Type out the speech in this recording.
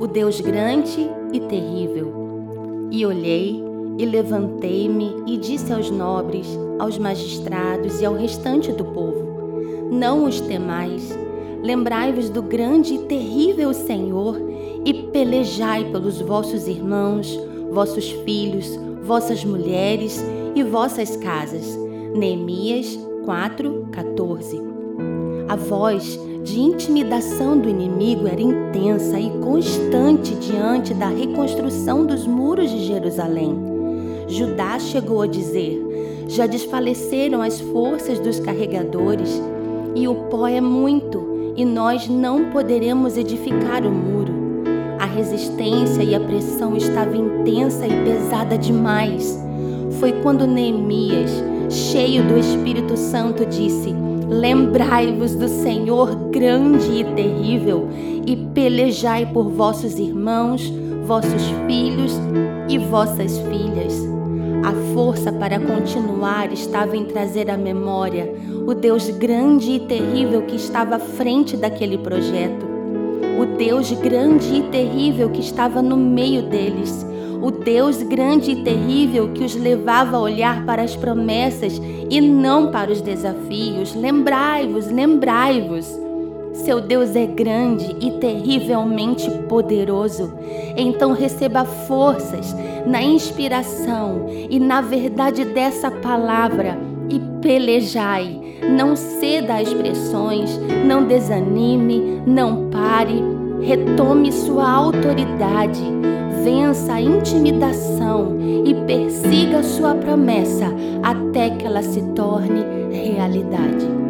o Deus grande e terrível. E olhei, e levantei-me e disse aos nobres, aos magistrados e ao restante do povo: Não os temais, lembrai-vos do grande e terrível Senhor e pelejai pelos vossos irmãos, vossos filhos, vossas mulheres e vossas casas. Neemias 4:14. A voz de intimidação do inimigo era intensa e constante diante da reconstrução dos muros de Jerusalém. Judá chegou a dizer: Já desfaleceram as forças dos carregadores, e o pó é muito, e nós não poderemos edificar o muro. A resistência e a pressão estavam intensa e pesada demais. Foi quando Neemias, cheio do Espírito Santo, disse: Lembrai-vos do Senhor grande e terrível, e pelejai por vossos irmãos, vossos filhos e vossas filhas. A força para continuar estava em trazer à memória o Deus grande e terrível que estava à frente daquele projeto, o Deus grande e terrível que estava no meio deles o Deus grande e terrível que os levava a olhar para as promessas e não para os desafios. Lembrai-vos, lembrai-vos. Seu Deus é grande e terrivelmente poderoso. Então receba forças na inspiração e na verdade dessa palavra e pelejai. Não ceda a expressões, não desanime, não pare. Retome sua autoridade vença a intimidação e persiga sua promessa até que ela se torne realidade.